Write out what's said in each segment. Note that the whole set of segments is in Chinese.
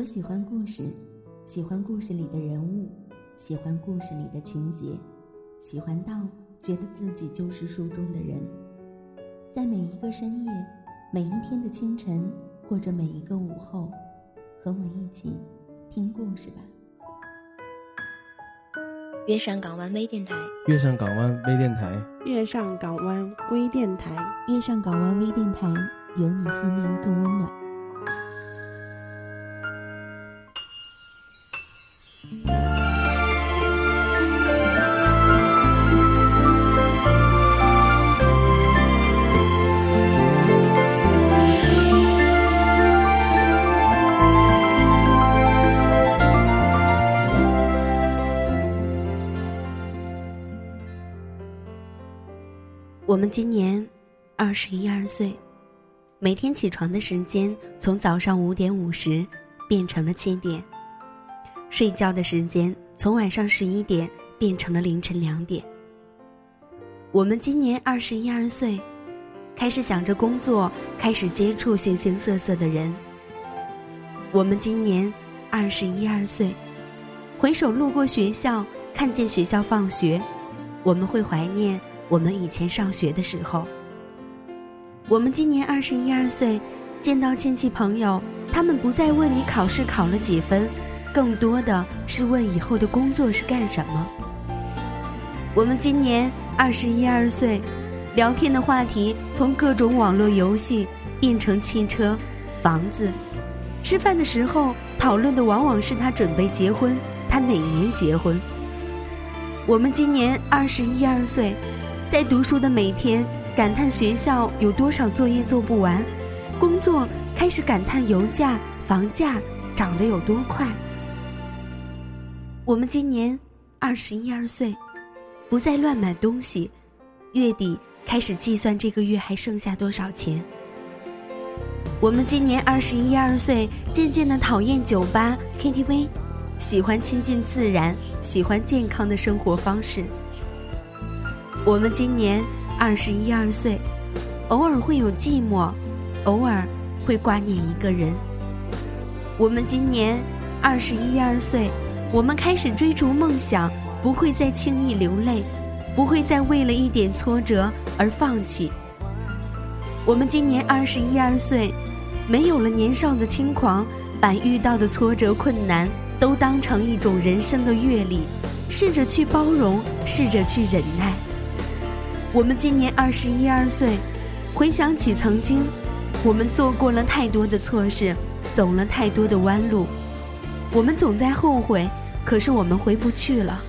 我喜欢故事，喜欢故事里的人物，喜欢故事里的情节，喜欢到觉得自己就是书中的人。在每一个深夜，每一天的清晨，或者每一个午后，和我一起听故事吧。月上港湾微电台，月上港湾微电台，月上港湾微电台，月上港湾微电台，有你心灵更温暖。今年二十一二岁，每天起床的时间从早上五点五十变成了七点，睡觉的时间从晚上十一点变成了凌晨两点。我们今年二十一二岁，开始想着工作，开始接触形形色色的人。我们今年二十一二岁，回首路过学校，看见学校放学，我们会怀念。我们以前上学的时候，我们今年二十一二岁，见到亲戚朋友，他们不再问你考试考了几分，更多的是问以后的工作是干什么。我们今年二十一二岁，聊天的话题从各种网络游戏变成汽车、房子，吃饭的时候讨论的往往是他准备结婚，他哪年结婚。我们今年二十一二岁。在读书的每天，感叹学校有多少作业做不完；工作开始感叹油价、房价涨得有多快。我们今年二十一二岁，不再乱买东西，月底开始计算这个月还剩下多少钱。我们今年二十一二岁，渐渐的讨厌酒吧、KTV，喜欢亲近自然，喜欢健康的生活方式。我们今年二十一二岁，偶尔会有寂寞，偶尔会挂念一个人。我们今年二十一二岁，我们开始追逐梦想，不会再轻易流泪，不会再为了一点挫折而放弃。我们今年二十一二岁，没有了年少的轻狂，把遇到的挫折困难都当成一种人生的阅历，试着去包容，试着去忍耐。我们今年二十一二岁，回想起曾经，我们做过了太多的错事，走了太多的弯路，我们总在后悔，可是我们回不去了，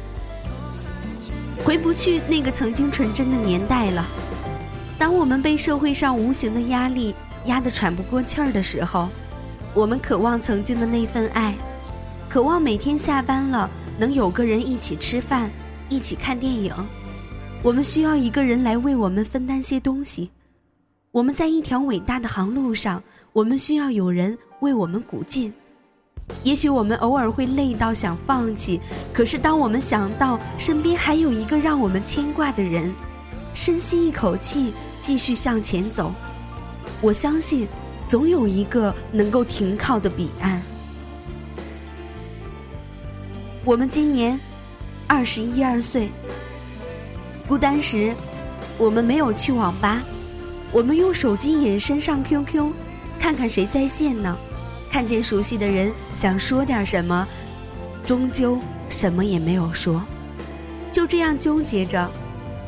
回不去那个曾经纯真的年代了。当我们被社会上无形的压力压得喘不过气儿的时候，我们渴望曾经的那份爱，渴望每天下班了能有个人一起吃饭，一起看电影。我们需要一个人来为我们分担些东西。我们在一条伟大的航路上，我们需要有人为我们鼓劲。也许我们偶尔会累到想放弃，可是当我们想到身边还有一个让我们牵挂的人，深吸一口气，继续向前走，我相信，总有一个能够停靠的彼岸。我们今年二十一二岁。孤单时，我们没有去网吧，我们用手机隐身上 QQ，看看谁在线呢？看见熟悉的人，想说点什么，终究什么也没有说，就这样纠结着，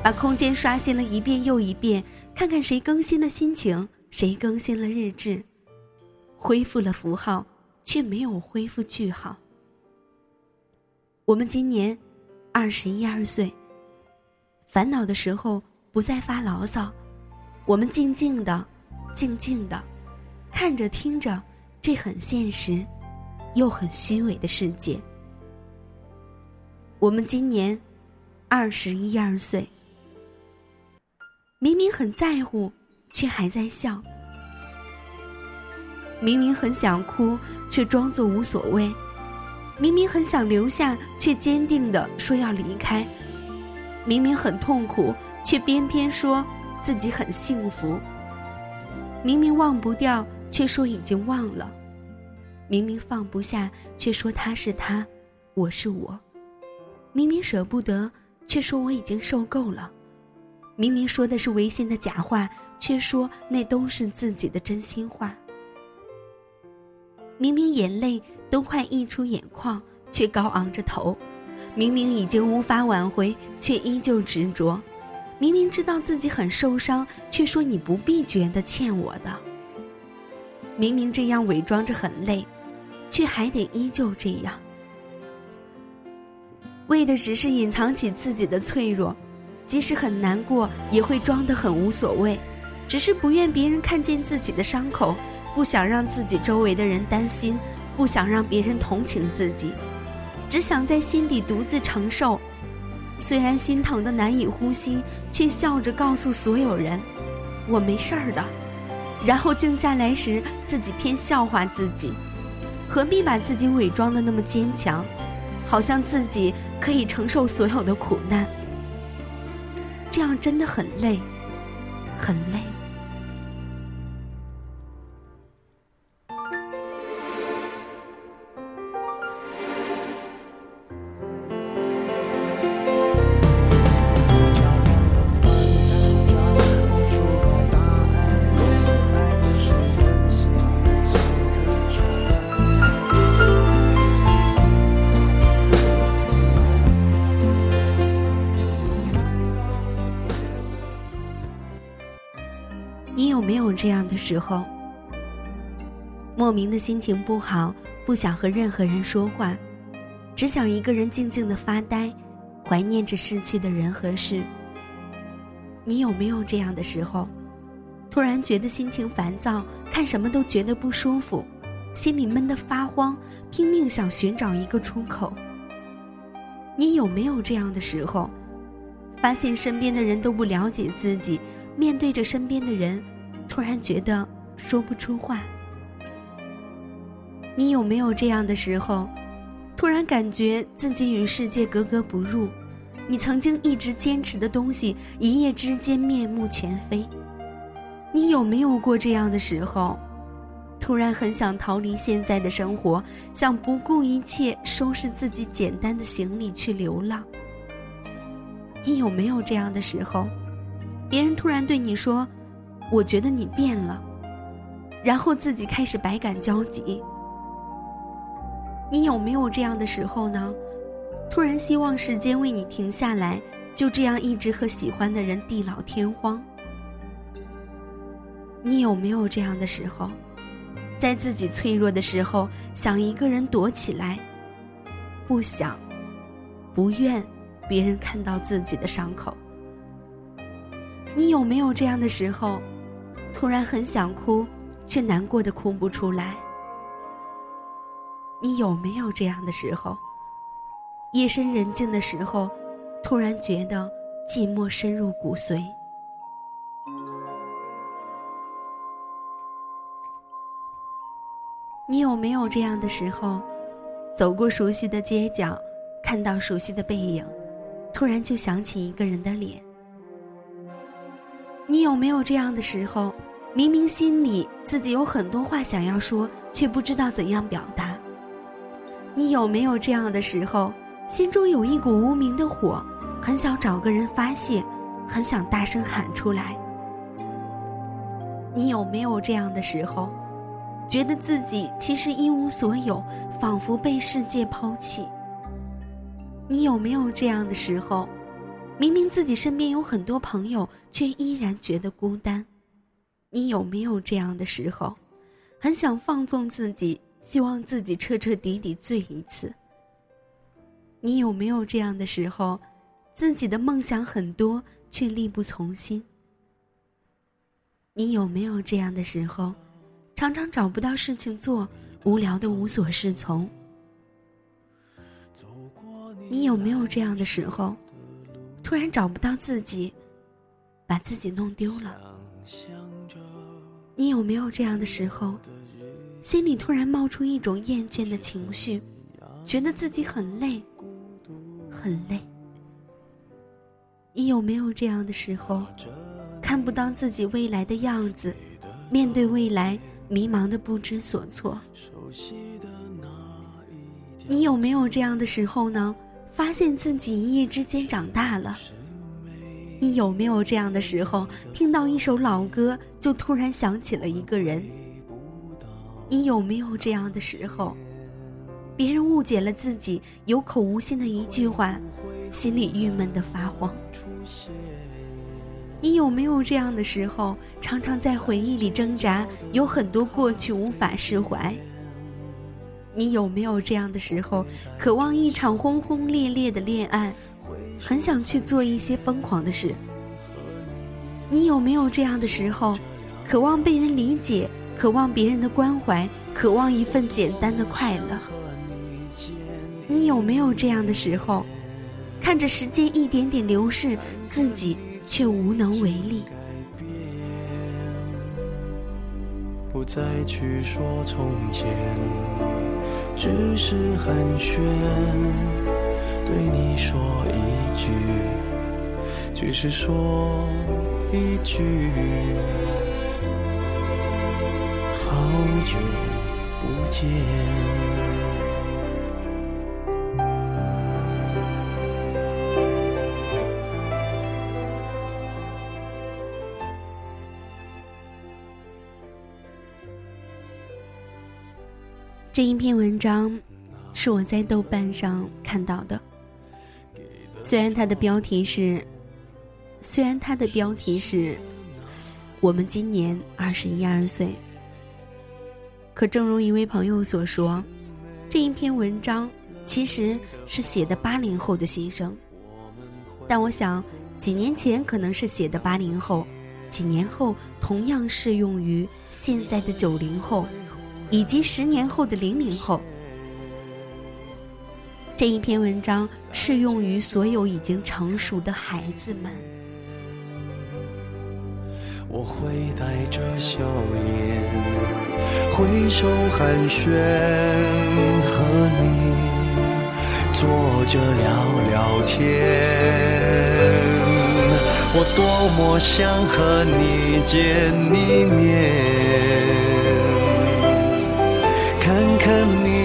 把空间刷新了一遍又一遍，看看谁更新了心情，谁更新了日志，恢复了符号，却没有恢复句号。我们今年二十一二岁。烦恼的时候不再发牢骚，我们静静的、静静的看着、听着这很现实又很虚伪的世界。我们今年二十一二岁，明明很在乎，却还在笑；明明很想哭，却装作无所谓；明明很想留下，却坚定的说要离开。明明很痛苦，却偏偏说自己很幸福。明明忘不掉，却说已经忘了。明明放不下，却说他是他，我是我；明明舍不得，却说我已经受够了；明明说的是违心的假话，却说那都是自己的真心话；明明眼泪都快溢出眼眶，却高昂着头；明明已经无法挽回，却依旧执着；明明知道自己很受伤，却说你不必觉得欠我的。明明这样伪装着很累。却还得依旧这样，为的只是隐藏起自己的脆弱，即使很难过，也会装得很无所谓，只是不愿别人看见自己的伤口，不想让自己周围的人担心，不想让别人同情自己，只想在心底独自承受。虽然心疼的难以呼吸，却笑着告诉所有人：“我没事儿的。”然后静下来时，自己偏笑话自己。何必把自己伪装的那么坚强，好像自己可以承受所有的苦难？这样真的很累，很累。这样的时候，莫名的心情不好，不想和任何人说话，只想一个人静静的发呆，怀念着逝去的人和事。你有没有这样的时候？突然觉得心情烦躁，看什么都觉得不舒服，心里闷得发慌，拼命想寻找一个出口。你有没有这样的时候？发现身边的人都不了解自己，面对着身边的人。突然觉得说不出话，你有没有这样的时候？突然感觉自己与世界格格不入，你曾经一直坚持的东西，一夜之间面目全非。你有没有过这样的时候？突然很想逃离现在的生活，想不顾一切收拾自己简单的行李去流浪。你有没有这样的时候？别人突然对你说。我觉得你变了，然后自己开始百感交集。你有没有这样的时候呢？突然希望时间为你停下来，就这样一直和喜欢的人地老天荒。你有没有这样的时候，在自己脆弱的时候想一个人躲起来，不想，不愿别人看到自己的伤口？你有没有这样的时候？突然很想哭，却难过的哭不出来。你有没有这样的时候？夜深人静的时候，突然觉得寂寞深入骨髓。你有没有这样的时候？走过熟悉的街角，看到熟悉的背影，突然就想起一个人的脸。你有没有这样的时候？明明心里自己有很多话想要说，却不知道怎样表达。你有没有这样的时候？心中有一股无名的火，很想找个人发泄，很想大声喊出来。你有没有这样的时候？觉得自己其实一无所有，仿佛被世界抛弃。你有没有这样的时候？明明自己身边有很多朋友，却依然觉得孤单。你有没有这样的时候，很想放纵自己，希望自己彻彻底底醉一次？你有没有这样的时候，自己的梦想很多，却力不从心？你有没有这样的时候，常常找不到事情做，无聊的无所适从？你有没有这样的时候，突然找不到自己，把自己弄丢了？你有没有这样的时候，心里突然冒出一种厌倦的情绪，觉得自己很累，很累？你有没有这样的时候，看不到自己未来的样子，面对未来迷茫的不知所措？你有没有这样的时候呢？发现自己一夜之间长大了。你有没有这样的时候，听到一首老歌就突然想起了一个人？你有没有这样的时候，别人误解了自己有口无心的一句话，心里郁闷的发慌？你有没有这样的时候，常常在回忆里挣扎，有很多过去无法释怀？你有没有这样的时候，渴望一场轰轰烈烈的恋爱，很想去做一些疯狂的事？你有没有这样的时候，渴望被人理解，渴望别人的关怀，渴望一份简单的快乐？你有没有这样的时候，看着时间一点点流逝，自己却无能为力？不再去说从前。只是寒暄，对你说一句，只是说一句，好久不见。这一篇文章是我在豆瓣上看到的。虽然它的标题是，虽然它的标题是，我们今年二十一二岁。可正如一位朋友所说，这一篇文章其实是写的八零后的心声。但我想，几年前可能是写的八零后，几年后同样适用于现在的九零后。以及十年后的零零后，这一篇文章适用于所有已经成熟的孩子们。我会带着笑脸，挥手寒暄，和你坐着聊聊天。我多么想和你见一面。看看你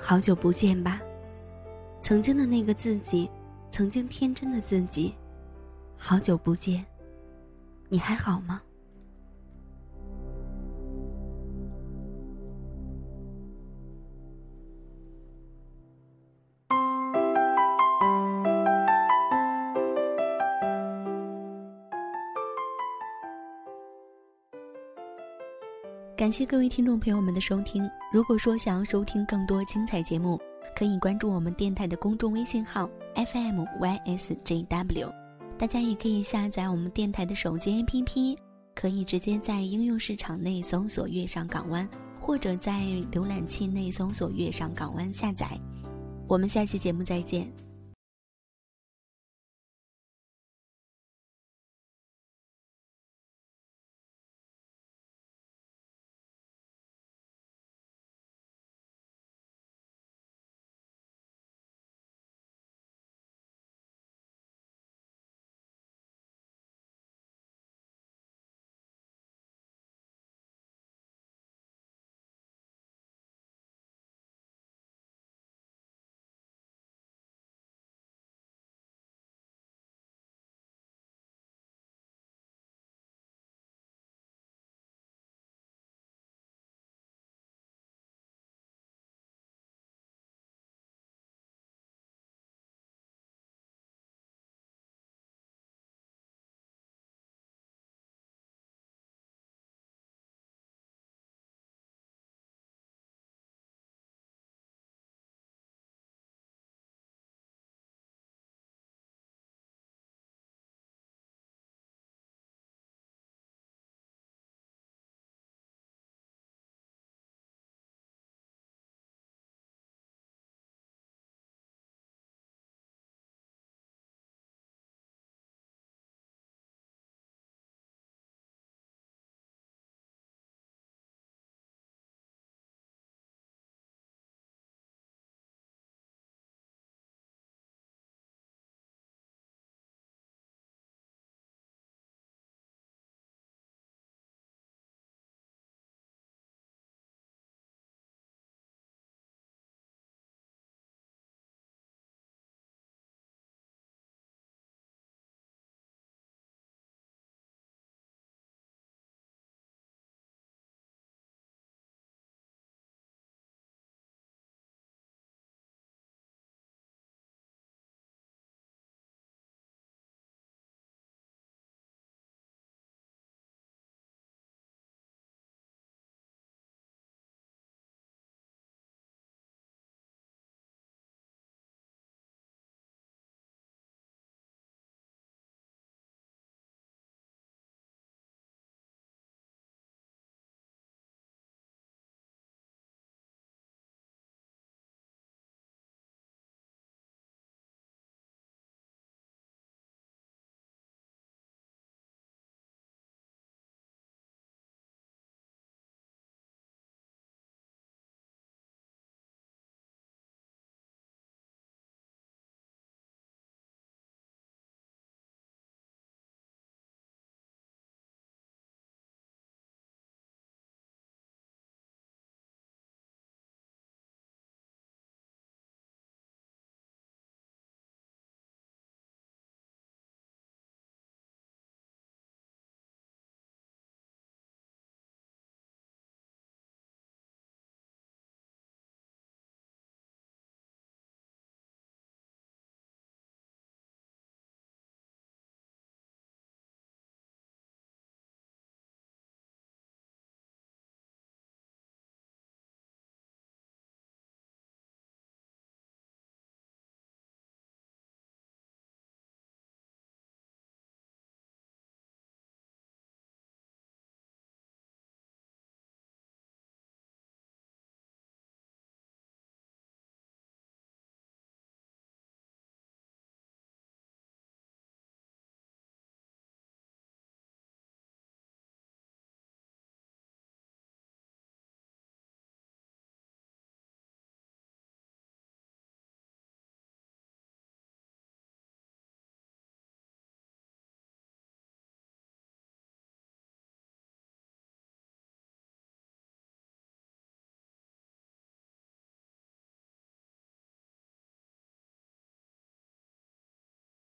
好久不见”吧，曾经的那个自己，曾经天真的自己，好久不见，你还好吗？感谢各位听众朋友们的收听。如果说想要收听更多精彩节目，可以关注我们电台的公众微信号 FMYSJW。大家也可以下载我们电台的手机 APP，可以直接在应用市场内搜索“月上港湾”，或者在浏览器内搜索“月上港湾”下载。我们下期节目再见。